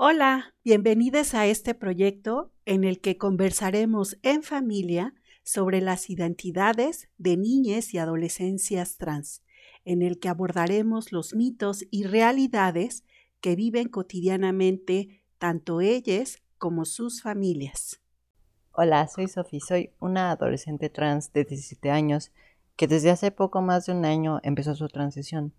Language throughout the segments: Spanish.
Hola, bienvenidos a este proyecto en el que conversaremos en familia sobre las identidades de niñas y adolescencias trans, en el que abordaremos los mitos y realidades que viven cotidianamente tanto ellas como sus familias. Hola, soy Sophie, soy una adolescente trans de 17 años que desde hace poco más de un año empezó su transición.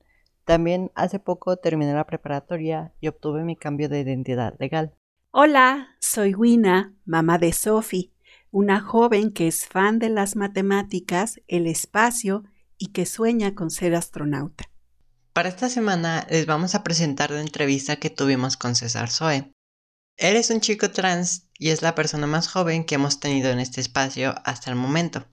También hace poco terminé la preparatoria y obtuve mi cambio de identidad legal. Hola, soy Wina, mamá de Sophie, una joven que es fan de las matemáticas, el espacio y que sueña con ser astronauta. Para esta semana les vamos a presentar la entrevista que tuvimos con César Zoe. Él es un chico trans y es la persona más joven que hemos tenido en este espacio hasta el momento.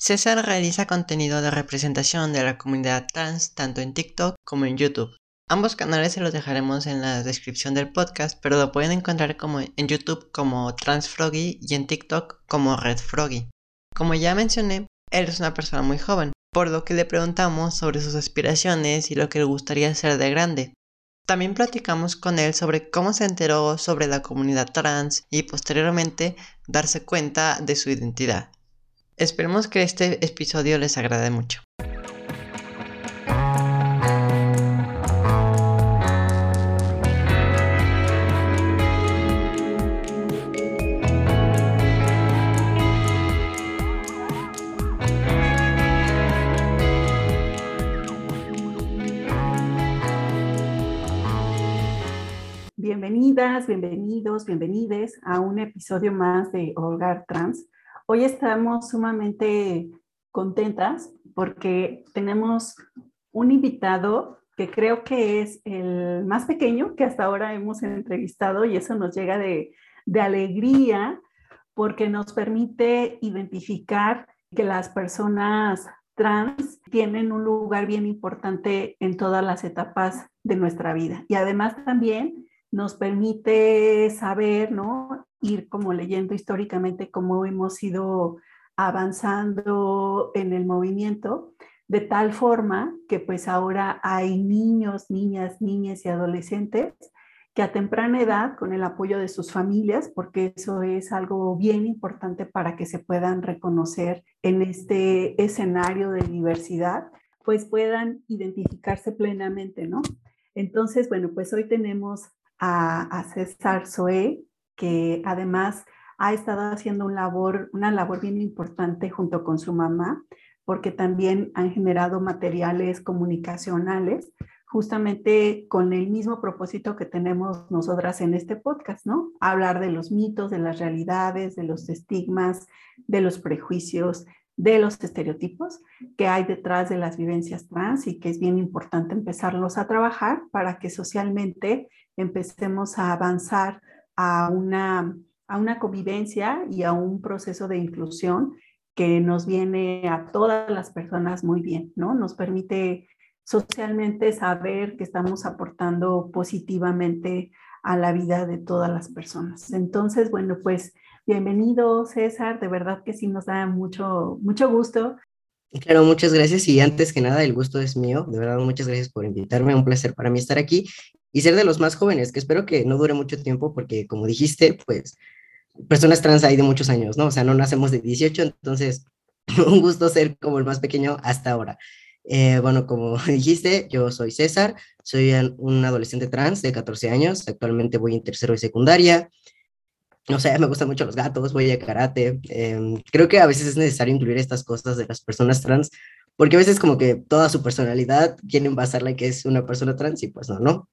César realiza contenido de representación de la comunidad trans tanto en TikTok como en YouTube. Ambos canales se los dejaremos en la descripción del podcast, pero lo pueden encontrar como en YouTube como Transfroggy y en TikTok como Red Froggy. Como ya mencioné, él es una persona muy joven, por lo que le preguntamos sobre sus aspiraciones y lo que le gustaría ser de grande. También platicamos con él sobre cómo se enteró sobre la comunidad trans y posteriormente darse cuenta de su identidad. Esperemos que este episodio les agrade mucho. Bienvenidas, bienvenidos, bienvenides a un episodio más de Hogar Trans. Hoy estamos sumamente contentas porque tenemos un invitado que creo que es el más pequeño que hasta ahora hemos entrevistado y eso nos llega de, alegría porque nos permite identificar que las personas trans tienen un lugar bien importante en todas las etapas de nuestra vida. Y además también nos permite saber, ¿no? Ir como leyendo históricamente cómo hemos ido avanzando en el movimiento, de tal forma que pues ahora hay niños, niñas, niñas y adolescentes que a temprana edad, con el apoyo de sus familias, porque eso es algo bien importante para que se puedan reconocer en este escenario de diversidad, pues puedan identificarse plenamente, ¿no? Entonces, bueno, pues hoy tenemos a, César Zoé, que además ha estado haciendo una labor bien importante junto con su mamá, porque también han generado materiales comunicacionales, justamente con el mismo propósito que tenemos nosotras en este podcast, ¿no? Hablar de los mitos, de las realidades, de los estigmas, de los prejuicios, de los estereotipos que hay detrás de las vivencias trans y que es bien importante empezarlos a trabajar para que socialmente empecemos a avanzar a una, a una convivencia y a un proceso de inclusión que nos viene a todas las personas muy bien, ¿no? Nos permite socialmente saber que estamos aportando positivamente a la vida de todas las personas. Entonces, bueno, pues bienvenido César, de verdad que sí nos da mucho, mucho gusto. Claro, muchas gracias y antes que nada el gusto es mío, de verdad muchas gracias por invitarme, un placer para mí estar aquí y ser de los más jóvenes, que espero que no dure mucho tiempo porque como dijiste, pues personas trans hay de muchos años, ¿no? O sea, no nacemos de 18, entonces un gusto ser como el más pequeño hasta ahora. Eh, bueno, como dijiste, yo soy César, soy un adolescente trans de 14 años, actualmente voy en tercero de secundaria. No sé, me gustan mucho los gatos, voy a karate. Em, creo que a veces es necesario incluir estas cosas de las personas trans, porque a veces como que toda su personalidad quieren basarla en que es una persona trans y pues no, ¿no?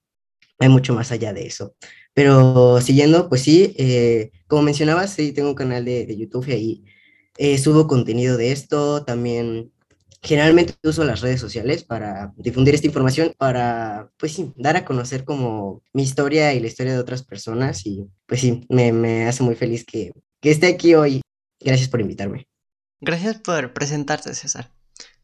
Hay mucho más allá de eso. Pero siguiendo, pues sí, eh, como mencionabas, sí, tengo un canal de, de YouTube y ahí eh, subo contenido de esto. También generalmente uso las redes sociales para difundir esta información, para, pues sí, dar a conocer como mi historia y la historia de otras personas. Y pues sí, me, me hace muy feliz que, que esté aquí hoy. Gracias por invitarme. Gracias por presentarte, César.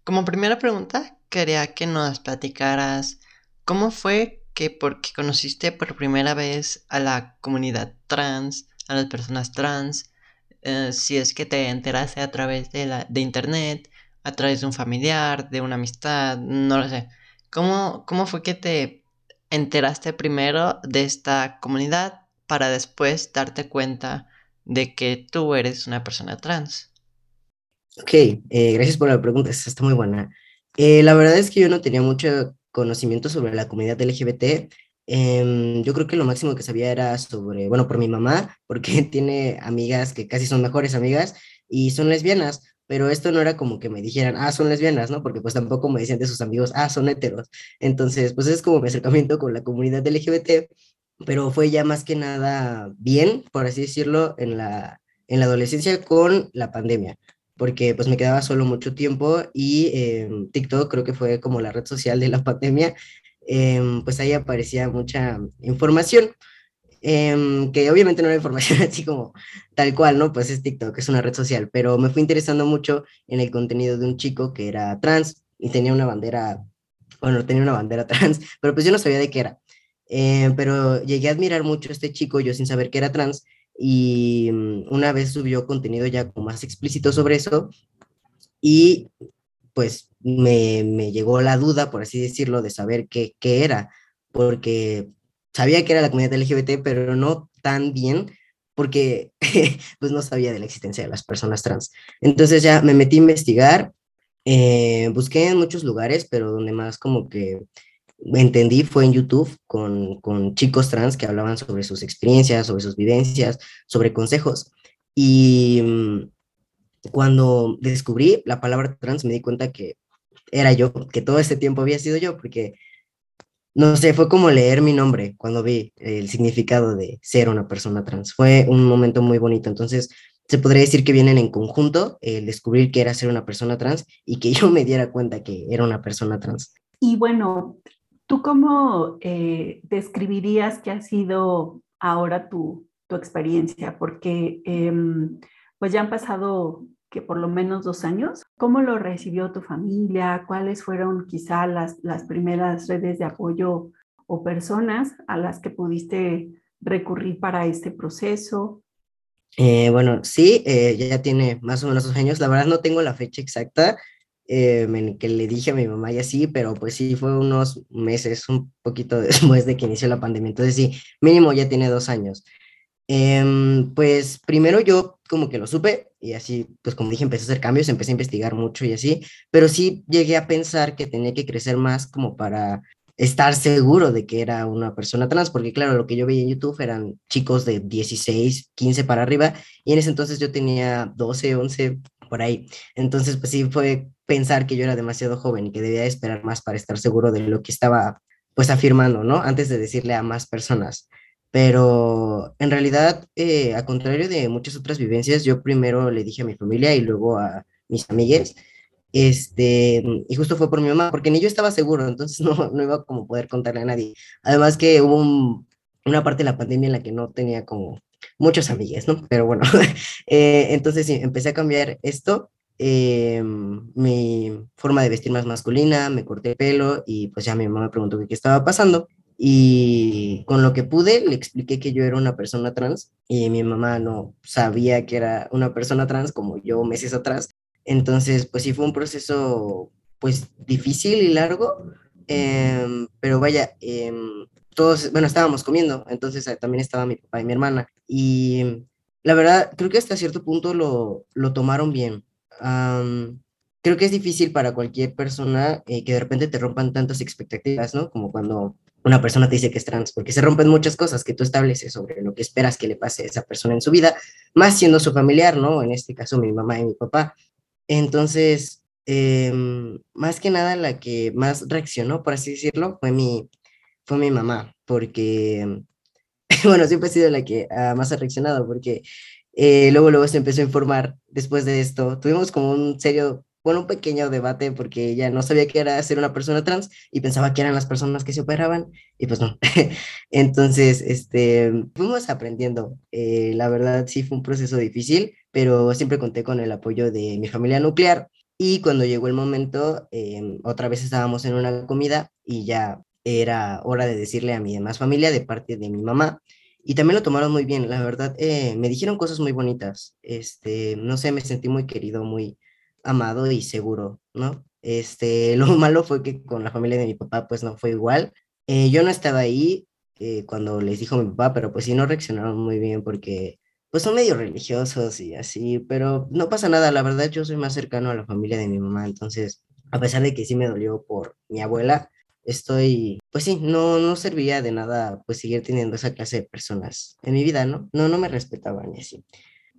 Como primera pregunta, quería que nos platicaras cómo fue que porque conociste por primera vez a la comunidad trans, a las personas trans, eh, si es que te enteraste a través de, la, de internet, a través de un familiar, de una amistad, no lo sé. ¿Cómo, cómo fue que te enteraste primero de esta comunidad para después darte cuenta de que tú eres una persona trans? Ok, eh, gracias por la pregunta, esta está muy buena. Eh, la verdad es que yo no tenía mucho conocimiento sobre la comunidad LGBT. Em, yo creo que lo máximo que sabía era sobre, bueno, por mi mamá, porque tiene amigas que casi son mejores amigas y son lesbianas, pero esto no era como que me dijeran, ah, son lesbianas, ¿no? Porque pues tampoco me decían de sus amigos, ah, son heteros. Entonces, pues es como mi acercamiento con la comunidad LGBT, pero fue ya más que nada bien, por así decirlo, en la, en la adolescencia con la pandemia porque pues me quedaba solo mucho tiempo y em, TikTok creo que fue como la red social de la pandemia, em, pues ahí aparecía mucha información, em, que obviamente no era información así como tal cual, ¿no? Pues es TikTok, es una red social, pero me fui interesando mucho en el contenido de un chico que era trans y tenía una bandera, bueno, tenía una bandera trans, pero pues yo no sabía de qué era. pero llegué a admirar mucho a este chico, yo sin saber que era trans, y mm, una vez subió contenido ya más explícito sobre eso y pues me, me llegó la duda, por así decirlo, de saber qué, qué era, porque sabía que era la comunidad LGBT, pero no tan bien porque pues no sabía de la existencia de las personas trans. Entonces ya me metí a investigar, eh, busqué en muchos lugares, pero donde más como que entendí fue en YouTube con, con, chicos trans que hablaban sobre sus experiencias, sobre sus vivencias, sobre consejos. Y mm, cuando descubrí la palabra trans me di cuenta que era yo, que todo este tiempo había sido yo, porque, no sé, fue como leer mi nombre cuando vi el significado de ser una persona trans. Fue un momento muy bonito. Entonces, se podría decir que vienen en conjunto el descubrir que era ser una persona trans y que yo me diera cuenta que era una persona trans. Y bueno, ¿Tú cómo eh, describirías que ha sido ahora tu, tu experiencia? Porque em, pues ya han pasado que por lo menos dos años. ¿Cómo lo recibió tu familia? ¿Cuáles fueron quizá las, las primeras redes de apoyo o personas a las que pudiste recurrir para este proceso? Eh, bueno, sí, eh, ya tiene más o menos dos años. La verdad no tengo la fecha exacta, eh, que le dije a mi mamá y así, pero pues sí, fue unos meses, un poquito después de que inició la pandemia. Entonces sí, mínimo ya tiene dos años. Em, pues primero yo como que lo supe y así, pues como dije, empecé a hacer cambios, empecé a investigar mucho y así, pero sí llegué a pensar que tenía que crecer más como para estar seguro de que era una persona trans, porque claro, lo que yo veía en YouTube eran chicos de 16, 15 para arriba, y en ese entonces yo tenía 12, 11, por ahí. Entonces, pues sí fue pensar que yo era demasiado joven y que debía esperar más para estar seguro de lo que estaba pues afirmando, ¿no? Antes de decirle a más personas. Pero en realidad, eh, a contrario de muchas otras vivencias, yo primero le dije a mi familia y luego a mis amigues, este, y justo fue por mi mamá, porque ni yo estaba seguro, entonces no, no iba como poder contarle a nadie. Además que hubo una parte de la pandemia en la que no tenía como muchos amigues, ¿no? Pero bueno, eh, entonces sí, empecé a cambiar esto eh, mi forma de vestir más masculina, me corté el pelo y pues ya mi mamá me preguntó qué, estaba pasando. Y con lo que pude le expliqué que yo era una persona trans y mi mamá no sabía que era una persona trans como yo meses atrás. Entonces, pues sí fue un proceso pues difícil y largo, em, pero vaya, em, todos, bueno, estábamos comiendo, entonces eh, también estaba mi papá y mi hermana. Y la verdad creo que hasta cierto punto lo, lo tomaron bien creo que es difícil para cualquier persona eh, que de repente te rompan tantas expectativas, ¿no? Como cuando una persona te dice que es trans, porque se rompen muchas cosas que tú estableces sobre lo que esperas que le pase a esa persona en su vida, más siendo su familiar, ¿no? En este caso mi mamá y mi papá. Entonces, em, más que nada la que más reaccionó, por así decirlo, fue mi, fue mi mamá, porque, bueno, siempre he sido la que más ha reaccionado, porque eh, luego, luego se empezó a informar después de esto. Tuvimos como un serio, bueno, un pequeño debate porque ella no sabía que era ser una persona trans y pensaba que eran las personas que se operaban y pues no. Entonces, este, fuimos aprendiendo. Eh, la verdad sí fue un proceso difícil, pero siempre conté con el apoyo de mi familia nuclear. Y cuando llegó el momento, em, otra vez estábamos en una comida y ya era hora de decirle a mi demás familia de parte de mi mamá y también lo tomaron muy bien, la verdad, eh, me dijeron cosas muy bonitas, este, no sé, me sentí muy querido, muy amado y seguro, ¿no? Este, lo malo fue que con la familia de mi papá, pues no fue igual, Eh, yo no estaba ahí eh, cuando les dijo mi papá, pero pues sí no reaccionaron muy bien porque pues son medio religiosos y así, pero no pasa nada, la verdad yo soy más cercano a la familia de mi mamá, entonces a pesar de que sí me dolió por mi abuela, estoy, pues sí, no, no serviría de nada pues seguir teniendo esa clase de personas en mi vida, ¿no? No, no me respetaban y así.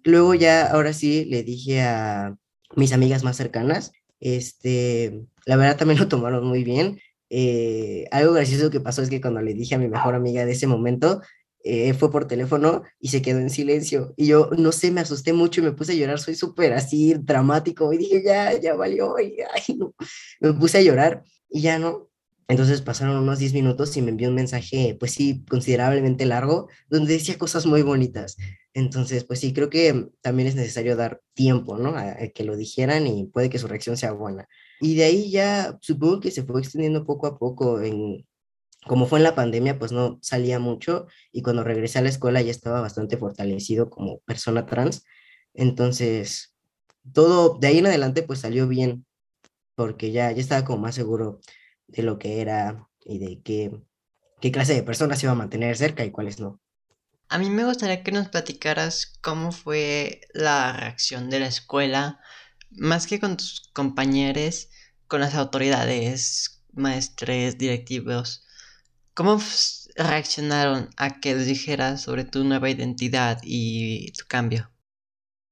Luego ya, ahora sí, le dije a mis amigas más cercanas, este, la verdad también lo tomaron muy bien. Eh, algo gracioso que pasó es que cuando le dije a mi mejor amiga de ese momento, eh, fue por teléfono y se quedó en silencio. Y yo, no sé, me asusté mucho y me puse a llorar. Soy súper así dramático. Y dije, ya, ya valió. Y, ay, no. Me puse a llorar y ya no. Entonces pasaron unos 10 minutos y me envió un mensaje, pues sí, considerablemente largo, donde decía cosas muy bonitas. Entonces, pues sí, creo que también es necesario dar tiempo, ¿no? A, que lo dijeran y puede que su reacción sea buena. Y de ahí ya supongo que se fue extendiendo poco a poco en, como fue en la pandemia, pues no salía mucho y cuando regresé a la escuela ya estaba bastante fortalecido como persona trans. Entonces, todo de ahí en adelante pues salió bien porque ya, ya estaba como más seguro de lo que era y de qué, qué clase de personas iba a mantener cerca y cuáles no. A mí me gustaría que nos platicaras cómo fue la reacción de la escuela, más que con tus compañeros, con las autoridades, maestres, directivos. ¿Cómo reaccionaron a que les dijeras sobre tu nueva identidad y tu cambio?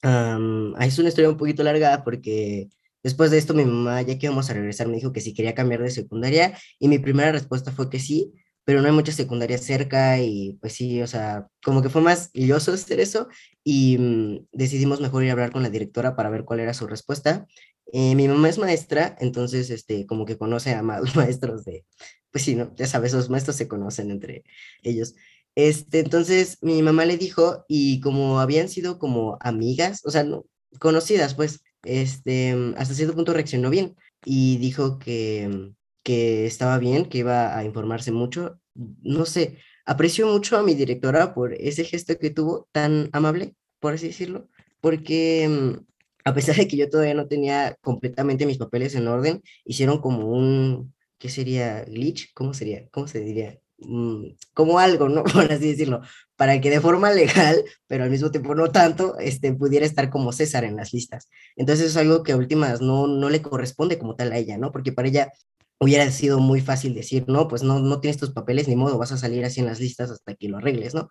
es una historia un poquito larga porque después de esto mi mamá, ya que íbamos a regresar, me dijo que si quería cambiar de secundaria y mi primera respuesta fue que sí, pero no hay mucha secundaria cerca y pues sí, o sea, como que fue más lioso hacer eso y mm, decidimos mejor ir a hablar con la directora para ver cuál era su respuesta. Eh, mi mamá es maestra, entonces, este, como que conoce a más maestros de, pues sí, ¿no? Ya sabes, los maestros se conocen entre ellos. Este, entonces mi mamá le dijo, y como habían sido como amigas, o sea, no, conocidas, pues, este, hasta cierto punto reaccionó bien y dijo que, que estaba bien, que iba a informarse mucho. No sé, aprecio mucho a mi directora por ese gesto que tuvo tan amable, por así decirlo, porque mm, a pesar de que yo todavía no tenía completamente mis papeles en orden, hicieron como un, ¿qué sería? ¿Glitch? ¿Cómo sería? ¿Cómo se diría? Mm, como algo, ¿no? Por así decirlo, para que de forma legal, pero al mismo tiempo no tanto, este, pudiera estar como César en las listas. Entonces es algo que a últimas no, no le corresponde como tal a ella, ¿no? Porque para ella hubiera sido muy fácil decir, no, pues no, no tienes tus papeles, ni modo, vas a salir así en las listas hasta que lo arregles, ¿no?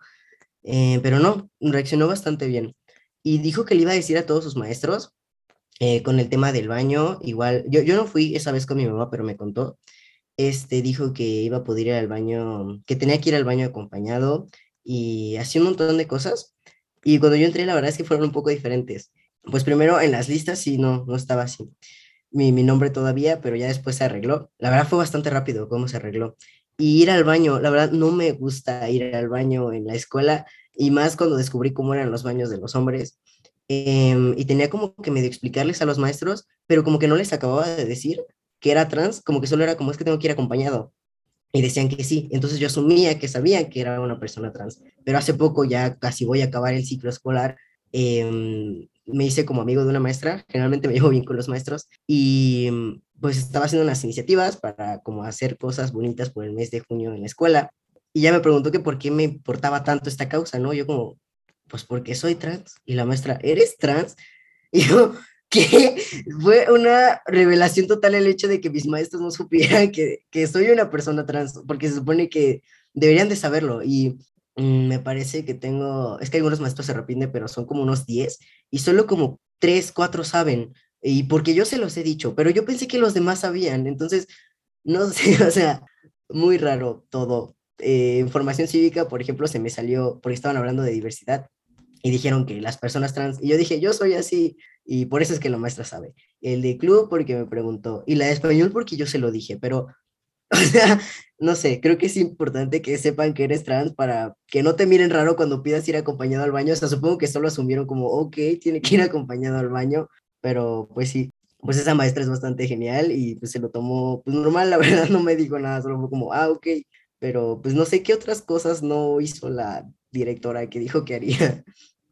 Eh, pero no, reaccionó bastante bien. Y dijo que le iba a decir a todos sus maestros eh, con el tema del baño, igual, yo, yo no fui esa vez con mi mamá, pero me contó este dijo que iba a poder ir al baño, que tenía que ir al baño acompañado y hacía un montón de cosas. Y cuando yo entré, la verdad es que fueron un poco diferentes. Pues primero en las listas sí, no, no estaba así. Mi, mi nombre todavía, pero ya después se arregló. La verdad fue bastante rápido cómo se arregló. Y ir al baño, la verdad no me gusta ir al baño en la escuela y más cuando descubrí cómo eran los baños de los hombres. Em, y tenía como que medio explicarles a los maestros, pero como que no les acababa de decir que era trans, como que solo era como es que tengo que ir acompañado. Y decían que sí. Entonces yo asumía que sabían que era una persona trans. Pero hace poco, ya casi voy a acabar el ciclo escolar, em, me hice como amigo de una maestra. Generalmente me llevo bien con los maestros. Y pues estaba haciendo unas iniciativas para como hacer cosas bonitas por el mes de junio en la escuela. Y ya me preguntó que por qué me importaba tanto esta causa, ¿no? Yo como, pues porque soy trans. Y la maestra, ¿eres trans? Y yo, que fue una revelación total el hecho de que mis maestros no supieran que, que soy una persona trans, porque se supone que deberían de saberlo. Y mm, me parece que tengo, es que algunos maestros se arrepienten, pero son como unos 10 y solo como 3, 4 saben, y porque yo se los he dicho, pero yo pensé que los demás sabían, entonces, no sé, o sea, muy raro todo. Eh, información cívica, por ejemplo, se me salió, porque estaban hablando de diversidad, y dijeron que las personas trans, y yo dije, yo soy así, y por eso es que la maestra sabe. El de club porque me preguntó, y la de español porque yo se lo dije, pero, o sea, no sé, creo que es importante que sepan que eres trans para que no te miren raro cuando pidas ir acompañado al baño, o sea, supongo que solo asumieron como, ok, tiene que ir acompañado al baño, pero pues sí, pues esa maestra es bastante genial y pues se lo tomó, pues normal, la verdad no me dijo nada, solo fue como, ah, ok, pero pues no sé qué otras cosas no hizo la directora que dijo que haría.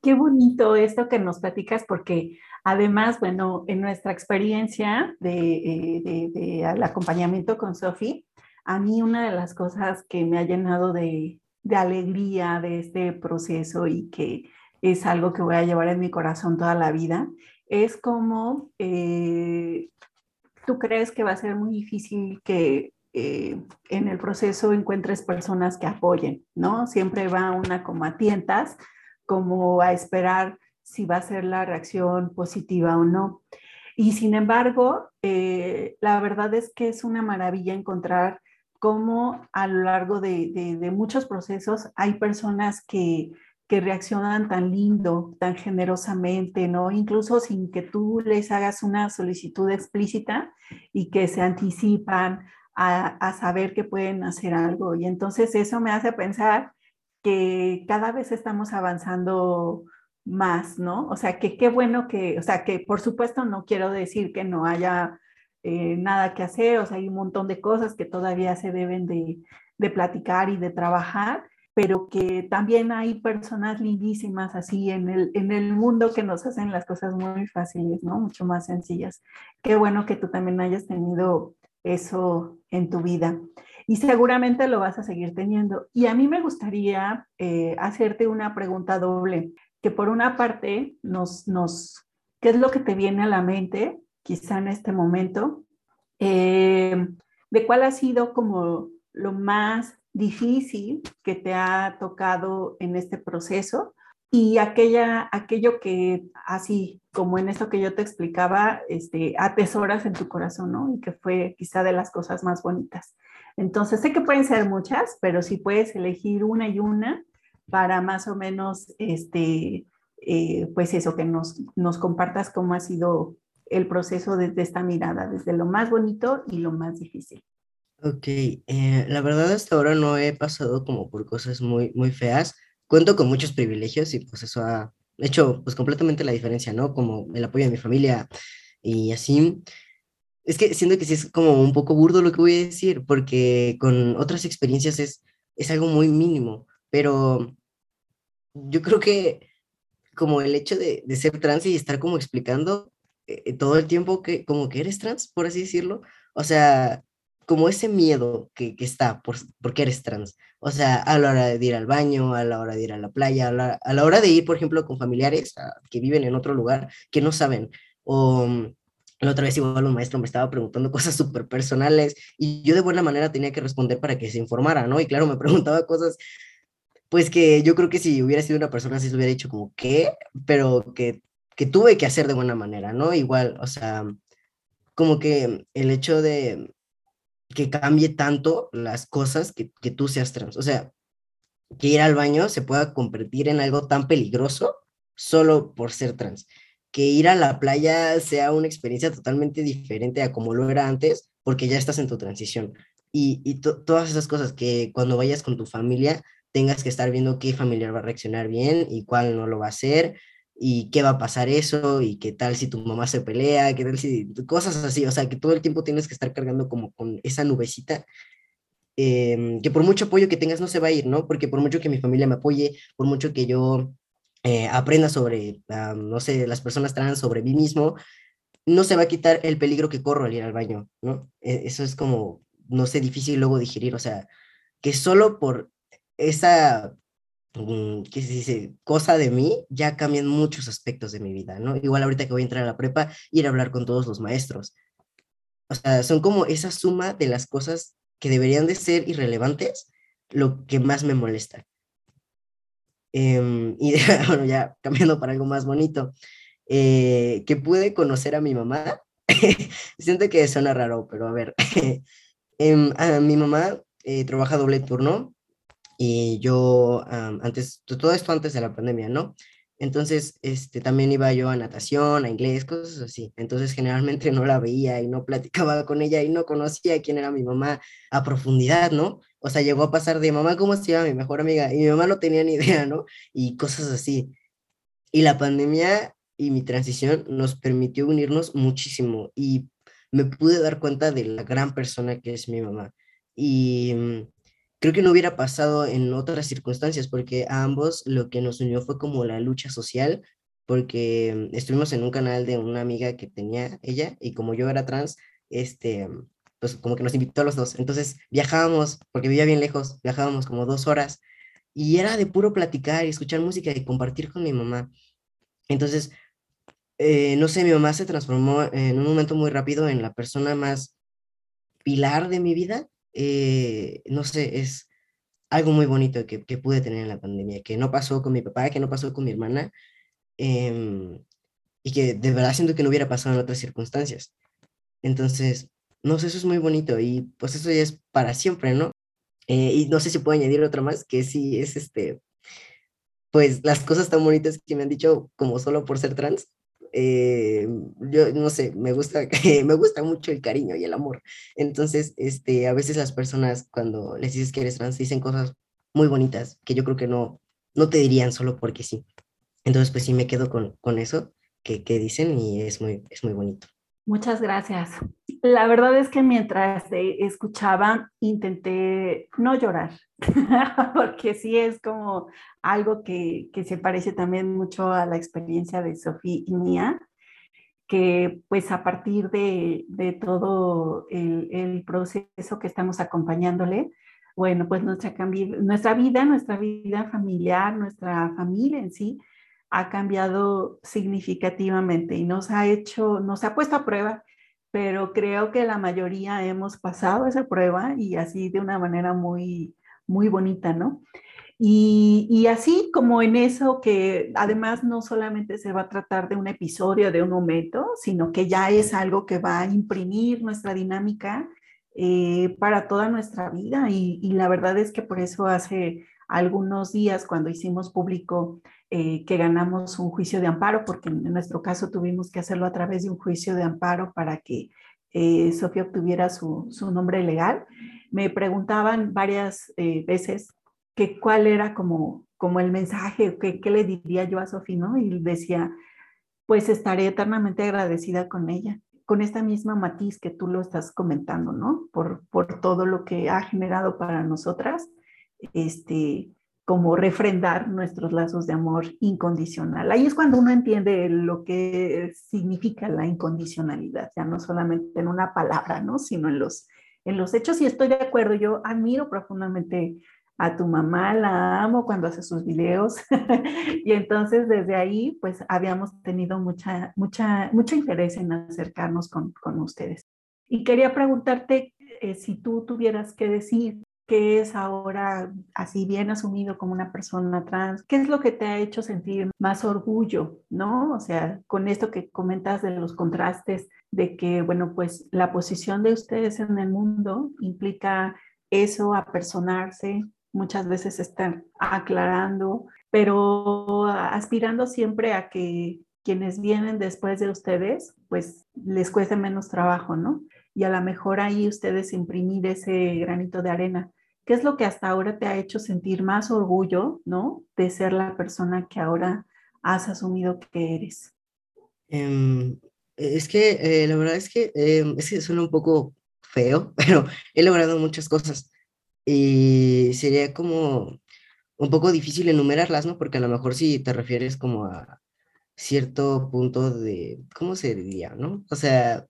Qué bonito esto que nos platicas porque además, bueno, en nuestra experiencia de, eh, de, acompañamiento con Sofi, a mí una de las cosas que me ha llenado de, de alegría de este proceso y que es algo que voy a llevar en mi corazón toda la vida, es como eh, tú crees que va a ser muy difícil que eh, en el proceso encuentres personas que apoyen, ¿no? Siempre va una como a tientas, como a esperar si va a ser la reacción positiva o no. Y sin embargo, eh, la verdad es que es una maravilla encontrar cómo a lo largo de muchos procesos hay personas que que reaccionan tan lindo, tan generosamente, ¿no? Incluso sin que tú les hagas una solicitud explícita y que se anticipan a, saber que pueden hacer algo. Y entonces eso me hace pensar cada vez estamos avanzando más, ¿no? O sea, que qué bueno que, o sea, que por supuesto no quiero decir que no haya eh, nada que hacer, o sea, hay un montón de cosas que todavía se deben de, de platicar y de trabajar, pero que también hay personas lindísimas así en el, en el mundo que nos hacen las cosas muy fáciles, ¿no? Mucho más sencillas. Qué bueno que tú también hayas tenido eso en tu vida y seguramente lo vas a seguir teniendo. Y a mí me gustaría eh, hacerte una pregunta doble, que por una parte nos, nos, ¿qué es lo que te viene a la mente, quizá en este momento? Eh, ¿De cuál ha sido como lo más difícil que te ha tocado en este proceso y aquella, aquello que así como en eso que yo te explicaba, este, atesoras en tu corazón, ¿no? Y que fue quizá de las cosas más bonitas. Entonces, sé que pueden ser muchas, pero si puedes elegir una y una para más o menos, este, eh, pues eso, que nos, nos compartas cómo ha sido el proceso desde esta mirada, desde lo más bonito y lo más difícil. Ok, eh, la verdad hasta ahora no he pasado como por cosas muy, muy feas. Cuento con muchos privilegios y pues eso ha hecho pues completamente la diferencia, ¿no? Como el apoyo de mi familia y así. Es que siento que sí es como un poco burdo lo que voy a decir, porque con otras experiencias es, es algo muy mínimo, pero yo creo que como el hecho de, ser trans y estar como explicando eh, todo el tiempo que como que eres trans, por así decirlo, o sea, como ese miedo que, que está por, porque eres trans. O sea, a la hora de ir al baño, a la hora de ir a la playa, a la, a la hora de ir, por ejemplo, con familiares que viven en otro lugar que no saben. O mm, la otra vez igual un maestro me estaba preguntando cosas súper personales y yo de buena manera tenía que responder para que se informara, ¿no? Y claro, me preguntaba cosas, pues que yo creo que si hubiera sido una persona así se hubiera dicho como, ¿qué? Pero que, que tuve que hacer de buena manera, ¿no? Igual, o sea, como que el hecho de, que cambie tanto las cosas que, que tú seas trans. O sea, que ir al baño se pueda convertir en algo tan peligroso solo por ser trans. Que ir a la playa sea una experiencia totalmente diferente a como lo era antes, porque ya estás en tu transición. Y, y todas esas cosas que cuando vayas con tu familia tengas que estar viendo qué familiar va a reaccionar bien y cuál no lo va a hacer, y qué va a pasar eso, y qué tal si tu mamá se pelea, qué tal si cosas así, o sea, que todo el tiempo tienes que estar cargando como con esa nubecita, em, que por mucho apoyo que tengas no se va a ir, ¿no? Porque por mucho que mi familia me apoye, por mucho que yo eh, aprenda sobre, no sé, las personas trans, sobre mí mismo, no se va a quitar el peligro que corro al ir al baño, ¿no? E, eso es como, no sé, difícil luego digerir, o sea, que solo por esa Mm, ¿qué se dice? Cosa de mí, ya cambian muchos aspectos de mi vida, ¿no? Igual ahorita que voy a entrar a la prepa, ir a hablar con todos los maestros. O sea, son como esa suma de las cosas que deberían de ser irrelevantes, lo que más me molesta. Em, y bueno, ya cambiando para algo más bonito, eh, que pude conocer a mi mamá. Siento que suena raro, pero a ver, em, a mi mamá eh, trabaja doble turno y yo, antes, todo esto antes de la pandemia, ¿no? Entonces, este, también iba yo a natación, a inglés, cosas así. Entonces, generalmente no la veía y no platicaba con ella y no conocía quién era mi mamá a profundidad, ¿no? O sea, llegó a pasar de mamá, ¿cómo se llama mi mejor amiga? Y mi mamá no tenía ni idea, ¿no? Y cosas así. Y la pandemia y mi transición nos permitió unirnos muchísimo y me pude dar cuenta de la gran persona que es mi mamá. Y mm, creo que no hubiera pasado en otras circunstancias, porque a ambos lo que nos unió fue como la lucha social, porque estuvimos en un canal de una amiga que tenía ella, y como yo era trans, este, pues como que nos invitó a los dos. Entonces viajábamos, porque vivía bien lejos, viajábamos como dos horas y era de puro platicar y escuchar música y compartir con mi mamá. Entonces, eh, no sé, mi mamá se transformó en un momento muy rápido en la persona más pilar de mi vida. Eh, no sé, es algo muy bonito que, que, pude tener en la pandemia, que no pasó con mi papá, que no pasó con mi hermana, em, y que de verdad siento que no hubiera pasado en otras circunstancias. Entonces, no sé, eso es muy bonito y pues eso ya es para siempre, ¿no? Eh, y no sé si puedo añadir otra más, que sí es este, pues las cosas tan bonitas que me han dicho como solo por ser trans. Eh, yo no sé, me gusta, me gusta mucho el cariño y el amor. Entonces, este, a veces las personas cuando les dices que eres trans dicen cosas muy bonitas que yo creo que no, no te dirían solo porque sí. Entonces, pues sí me quedo con, con eso que, que dicen y es muy, es muy bonito. Muchas gracias. La verdad es que mientras escuchaba, intenté no llorar, porque sí es como algo que, que, se parece también mucho a la experiencia de Sofía y mía, que pues a partir de, de todo el, el, proceso que estamos acompañándole, bueno, pues nuestra, nuestra vida, nuestra vida familiar, nuestra familia en sí, ha cambiado significativamente y nos ha hecho, nos ha puesto a prueba, pero creo que la mayoría hemos pasado esa prueba y así de una manera muy, muy bonita, ¿no? Y, así como en eso que además no solamente se va a tratar de un episodio, de un momento, sino que ya es algo que va a imprimir nuestra dinámica eh, para toda nuestra vida. Y, la verdad es que por eso hace algunos días, cuando hicimos público eh, que ganamos un juicio de amparo, porque en nuestro caso tuvimos que hacerlo a través de un juicio de amparo para que eh, Sofía obtuviera su, su, nombre legal. Me preguntaban varias eh, veces que cuál era como, como el mensaje, que, qué le diría yo a Sofía, ¿no? Y decía, pues estaré eternamente agradecida con ella, con esta misma matiz que tú lo estás comentando, ¿no? Por, por todo lo que ha generado para nosotras, este, como refrendar nuestros lazos de amor incondicional. Ahí es cuando uno entiende lo que significa la incondicionalidad, ya no solamente en una palabra, ¿no? sino en los, en los hechos. Y estoy de acuerdo, yo admiro profundamente a tu mamá, la amo cuando hace sus videos. y entonces desde ahí, pues habíamos tenido mucha, mucha, mucho interés en acercarnos con, con ustedes. Y quería preguntarte eh, si tú tuvieras que decir ¿Qué es ahora así bien asumido como una persona trans? ¿Qué es lo que te ha hecho sentir más orgullo, no? O sea, con esto que comentas de los contrastes, de que, bueno, pues la posición de ustedes en el mundo implica eso, apersonarse, muchas veces estar aclarando, pero aspirando siempre a que quienes vienen después de ustedes, pues les cueste menos trabajo, ¿no? Y a lo mejor ahí ustedes imprimir ese granito de arena ¿Qué es lo que hasta ahora te ha hecho sentir más orgullo, ¿no? De ser la persona que ahora has asumido que eres. Um, es que eh, la verdad es que, eh, es que suena un poco feo, pero he logrado muchas cosas y sería como un poco difícil enumerarlas, ¿no? Porque a lo mejor si te refieres como a cierto punto de, ¿cómo se diría, no? O sea,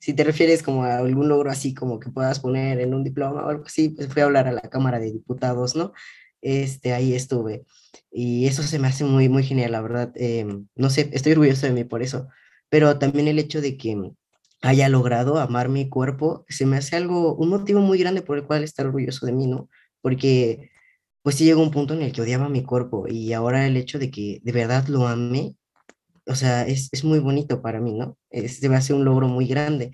si te refieres como a algún logro así como que puedas poner en un diploma o algo así, pues fui a hablar a la Cámara de Diputados, ¿no? Este, ahí estuve. Y eso se me hace muy, muy genial, la verdad. Em, no sé, estoy orgulloso de mí por eso. Pero también el hecho de que haya logrado amar mi cuerpo, se me hace algo, un motivo muy grande por el cual estar orgulloso de mí, ¿no? Porque pues sí llegó un punto en el que odiaba mi cuerpo y ahora el hecho de que de verdad lo ame o sea, es, es muy bonito para mí, ¿no? Es, debe ser un logro muy grande.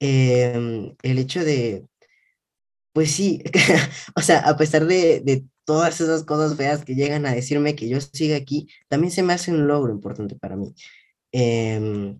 Em, el hecho de, pues sí, o sea, a pesar de, de, todas esas cosas feas que llegan a decirme que yo siga aquí, también se me hace un logro importante para mí. Eh,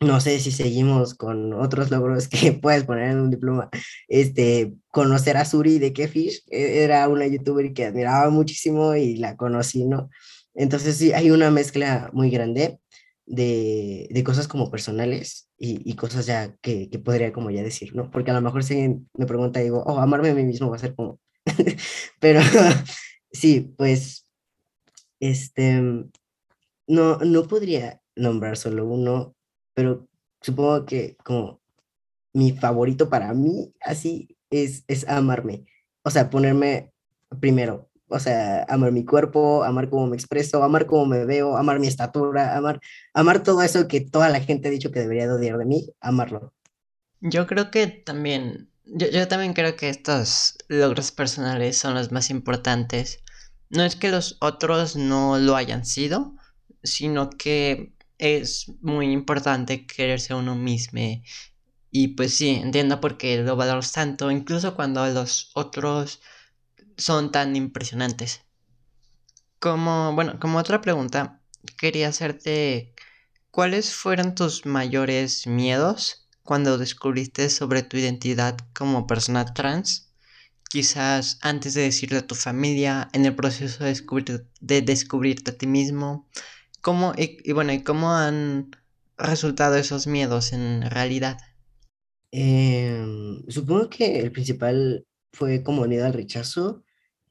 no sé si seguimos con otros logros que puedes poner en un diploma. Este, conocer a Suri de Kefish, e, era una youtuber que admiraba muchísimo y la conocí, ¿no? Entonces sí, hay una mezcla muy grande de, de cosas como personales y, y cosas ya que, que, podría como ya decir, ¿no? Porque a lo mejor si me pregunta, digo, oh, amarme a mí mismo va a ser como... Pero sí, pues, este, no, no podría nombrar solo uno, pero supongo que como mi favorito para mí, así, es, es amarme. O sea, ponerme primero, o sea, amar mi cuerpo, amar cómo me expreso, amar cómo me veo, amar mi estatura, amar, amar todo eso que toda la gente ha dicho que debería de odiar de mí, amarlo. Yo creo que también, yo, yo también creo que estos logros personales son los más importantes. No es que los otros no lo hayan sido, sino que es muy importante quererse uno mismo. Y pues sí, entiendo por qué lo valoras tanto, incluso cuando los otros son tan impresionantes. Como, bueno, como otra pregunta, quería hacerte, ¿cuáles fueron tus mayores miedos cuando descubriste sobre tu identidad como persona trans? Quizás antes de decirle a tu familia, en el proceso de, descubrir, de descubrirte a ti mismo. ¿Cómo, y, bueno, ¿y cómo han resultado esos miedos en realidad? Em, supongo que el principal fue como miedo al rechazo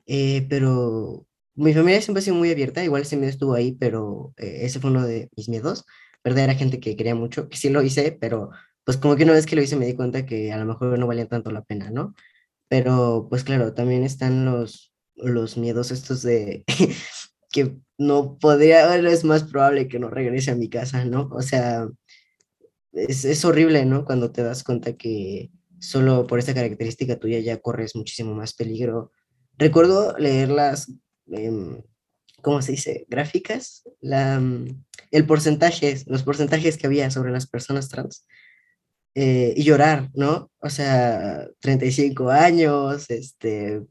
eh, pero mi familia siempre ha sido muy abierta, igual ese miedo estuvo ahí, pero eh, ese fue uno de mis miedos, ¿verdad? Era gente que quería mucho, que sí lo hice, pero pues como que una vez que lo hice me di cuenta que a lo mejor no valía tanto la pena, ¿no? Pero pues claro, también están los, los miedos estos de que no podría, es más probable que no regrese a mi casa, ¿no? O sea, es, es horrible, ¿no? Cuando te das cuenta que solo por esta característica tuya ya corres muchísimo más peligro Recuerdo leer las, em, ¿cómo se dice? Gráficas, la, mm, el porcentaje, los porcentajes que había sobre las personas trans eh, y llorar, ¿no? O sea, 35 años, este,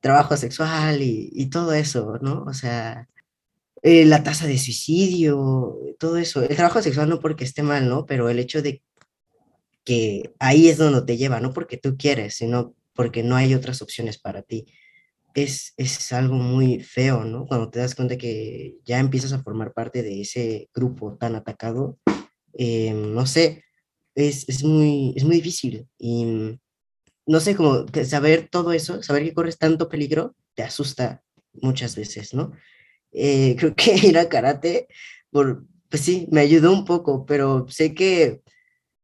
trabajo sexual y, todo eso, ¿no? O sea, eh, la tasa de suicidio, todo eso. El trabajo sexual no porque esté mal, ¿no? Pero el hecho de que ahí es donde te lleva, no porque tú quieres, sino porque no hay otras opciones para ti es, es algo muy feo, ¿no? Cuando te das cuenta que ya empiezas a formar parte de ese grupo tan atacado, eh, no sé, es, es, muy, es muy difícil. Y mm, no sé, como que saber todo eso, saber que corres tanto peligro, te asusta muchas veces, ¿no? Eh, creo que ir a karate, por, pues sí, me ayudó un poco, pero sé que,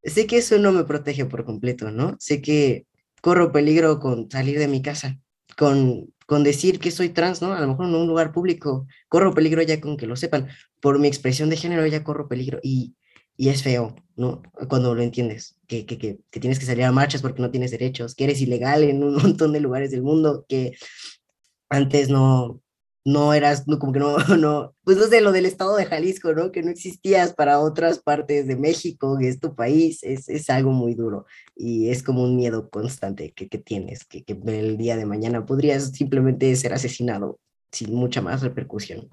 sé que eso no me protege por completo, ¿no? Sé que corro peligro con salir de mi casa, con con decir que soy trans, ¿no? A lo mejor en un lugar público corro peligro ya con que lo sepan. Por mi expresión de género ya corro peligro y, y es feo, ¿no? Cuando lo entiendes, que, que, que, que, tienes que salir a marchas porque no tienes derechos, que eres ilegal en un montón de lugares del mundo, que antes no, no eras, como que no, no, pues no sé, lo del estado de Jalisco, ¿no? Que no existías para otras partes de México, que es tu país, es, es algo muy duro y es como un miedo constante que, que tienes, que, que, el día de mañana podrías simplemente ser asesinado sin mucha más repercusión.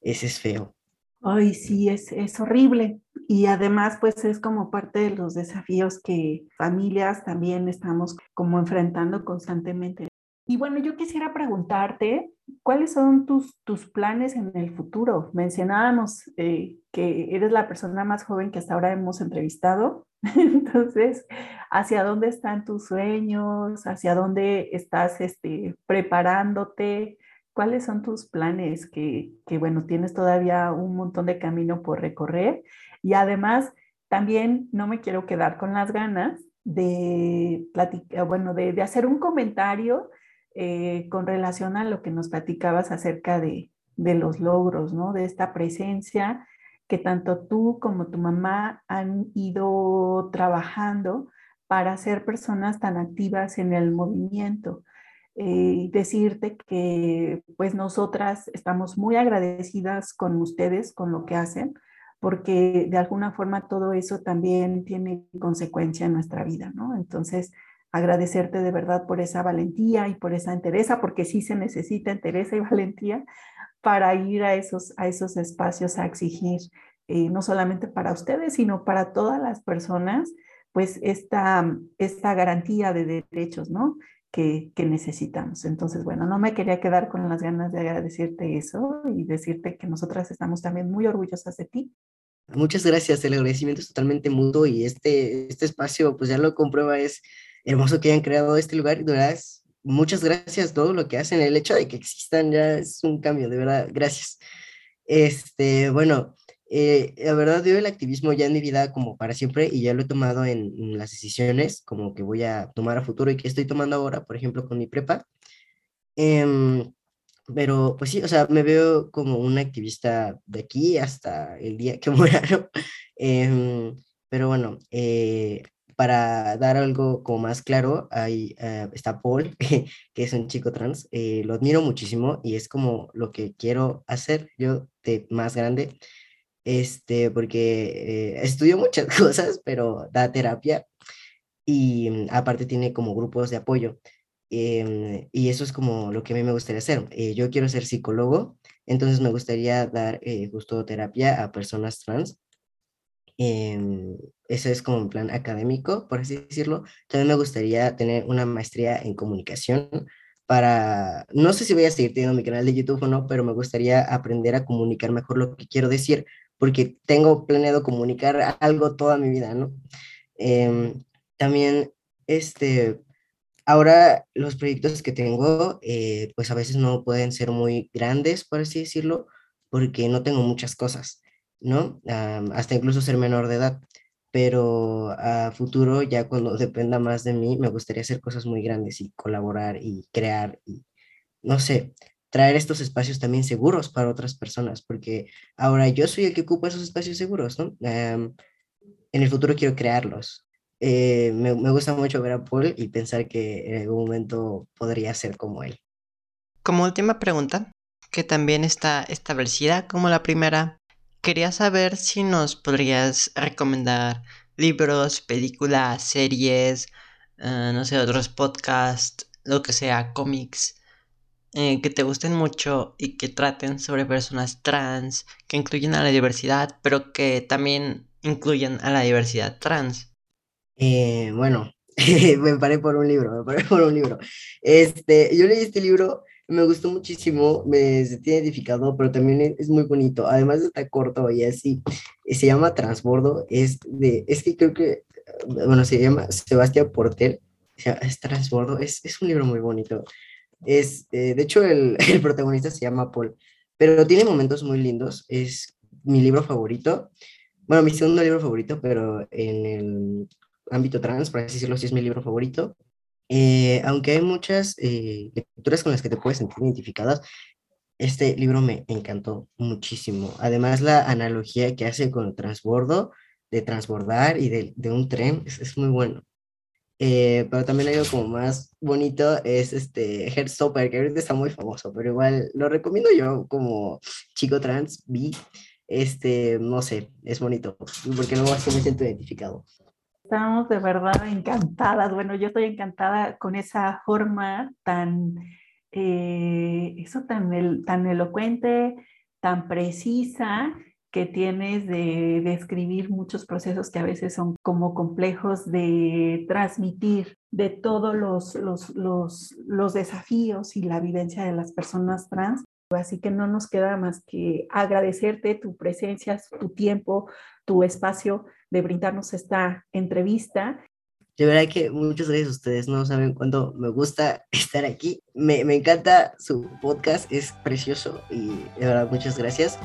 Ese es feo. Ay, sí, es, es horrible. Y además, pues es como parte de los desafíos que familias también estamos como enfrentando constantemente. Y bueno, yo quisiera preguntarte, ¿cuáles son tus, tus planes en el futuro? Mencionábamos eh, que eres la persona más joven que hasta ahora hemos entrevistado. Entonces, ¿hacia dónde están tus sueños? ¿Hacia dónde estás este, preparándote? ¿Cuáles son tus planes? Que, que, bueno, tienes todavía un montón de camino por recorrer. Y además, también no me quiero quedar con las ganas de platicar, bueno, de, de hacer un comentario eh, con relación a lo que nos platicabas acerca de, los logros, ¿no? De esta presencia que tanto tú como tu mamá han ido trabajando para ser personas tan activas en el movimiento. Eh, decirte que pues nosotras estamos muy agradecidas con ustedes, con lo que hacen, porque de alguna forma todo eso también tiene consecuencia en nuestra vida, ¿no? Entonces, agradecerte de verdad por esa valentía y por esa entereza, porque sí se necesita entereza y valentía para ir a esos, a esos espacios a exigir, eh, no solamente para ustedes, sino para todas las personas, pues esta, esta garantía de derechos, ¿no? Que, que, necesitamos. Entonces, bueno, no me quería quedar con las ganas de agradecerte eso y decirte que nosotras estamos también muy orgullosas de ti. Muchas gracias, el agradecimiento es totalmente mutuo y este, este espacio, pues ya lo comprueba, es hermoso que hayan creado este lugar, de verdad, muchas gracias todo lo que hacen, el hecho de que existan ya es un cambio, de verdad, gracias. Este, bueno, Eh, la verdad, veo el activismo ya en mi vida como para siempre y ya lo he tomado en, en, las decisiones como que voy a tomar a futuro y que estoy tomando ahora, por ejemplo, con mi prepa. Eh, pero pues sí, o sea, me veo como un activista de aquí hasta el día que muera, ¿no? Eh, pero bueno, eh, para dar algo como más claro, ahí uh, está Paul, que es un chico trans, eh, lo admiro muchísimo y es como lo que quiero hacer yo de más grande, este, porque eh, estudio muchas cosas, pero da terapia y mm, aparte tiene como grupos de apoyo. Eh, y eso es como lo que a mí me gustaría hacer. Eh, yo quiero ser psicólogo, entonces me gustaría dar eh, justo terapia a personas trans ese es como un plan académico, por así decirlo. También me gustaría tener una maestría en comunicación para, no sé si voy a seguir teniendo mi canal de YouTube o no, pero me gustaría aprender a comunicar mejor lo que quiero decir, porque tengo planeado comunicar algo toda mi vida, ¿no? Eh, también, este, ahora los proyectos que tengo, eh, pues a veces no pueden ser muy grandes, por así decirlo, porque no tengo muchas cosas. ¿No? Hasta incluso ser menor de edad. Pero a futuro, ya cuando dependa más de mí, me gustaría hacer cosas muy grandes y colaborar y crear y, no sé, traer estos espacios también seguros para otras personas, porque ahora yo soy el que ocupa esos espacios seguros, en el futuro quiero crearlos. Eh, me, me gusta mucho ver a Paul y pensar que en algún momento podría ser como él. Como última pregunta, que también está establecida como la primera, quería saber si nos podrías recomendar libros, películas, series, uh, no sé, otros podcasts, lo que sea, cómics, eh, que te gusten mucho y que traten sobre personas trans, que incluyen a la diversidad, pero que también incluyan a la diversidad trans. Eh, bueno, me paré por un libro, me paré por un libro. Este, yo leí este libro me gustó muchísimo, me sentí identificado, pero también es muy bonito. Además está corto y así. Se llama Transbordo, es de, es que creo que, bueno, se llama Sebastián Portel, es Transbordo, es, es un libro muy bonito. Es, eh, de hecho, el, el protagonista se llama Paul, pero tiene momentos muy lindos, es mi libro favorito. Bueno, mi segundo libro favorito, pero en el ámbito trans, por así decirlo, sí es mi libro favorito. Eh, aunque hay muchas eh, lecturas con las que te puedes sentir identificadas, este libro me encantó muchísimo. Además, la analogía que hace con el transbordo, de transbordar y de, de un tren, es, es, muy bueno. Eh, pero también algo como más bonito, es este Heartstopper, que ahorita está muy famoso, pero igual lo recomiendo yo como chico trans, vi, este, no sé, es bonito, porque más que me siento identificado estamos de verdad encantadas. Bueno, yo estoy encantada con esa forma tan, eh, eso tan, tan elocuente, tan precisa que tienes de describir muchos procesos que a veces son como complejos de transmitir de todos los, los, los, los desafíos y la vivencia de las personas trans. Así que no nos queda más que agradecerte tu presencia, tu tiempo, tu espacio de brindarnos esta entrevista. De verdad que muchas gracias a ustedes, no saben cuánto me gusta estar aquí. Me, me encanta su podcast, es precioso y de verdad muchas gracias.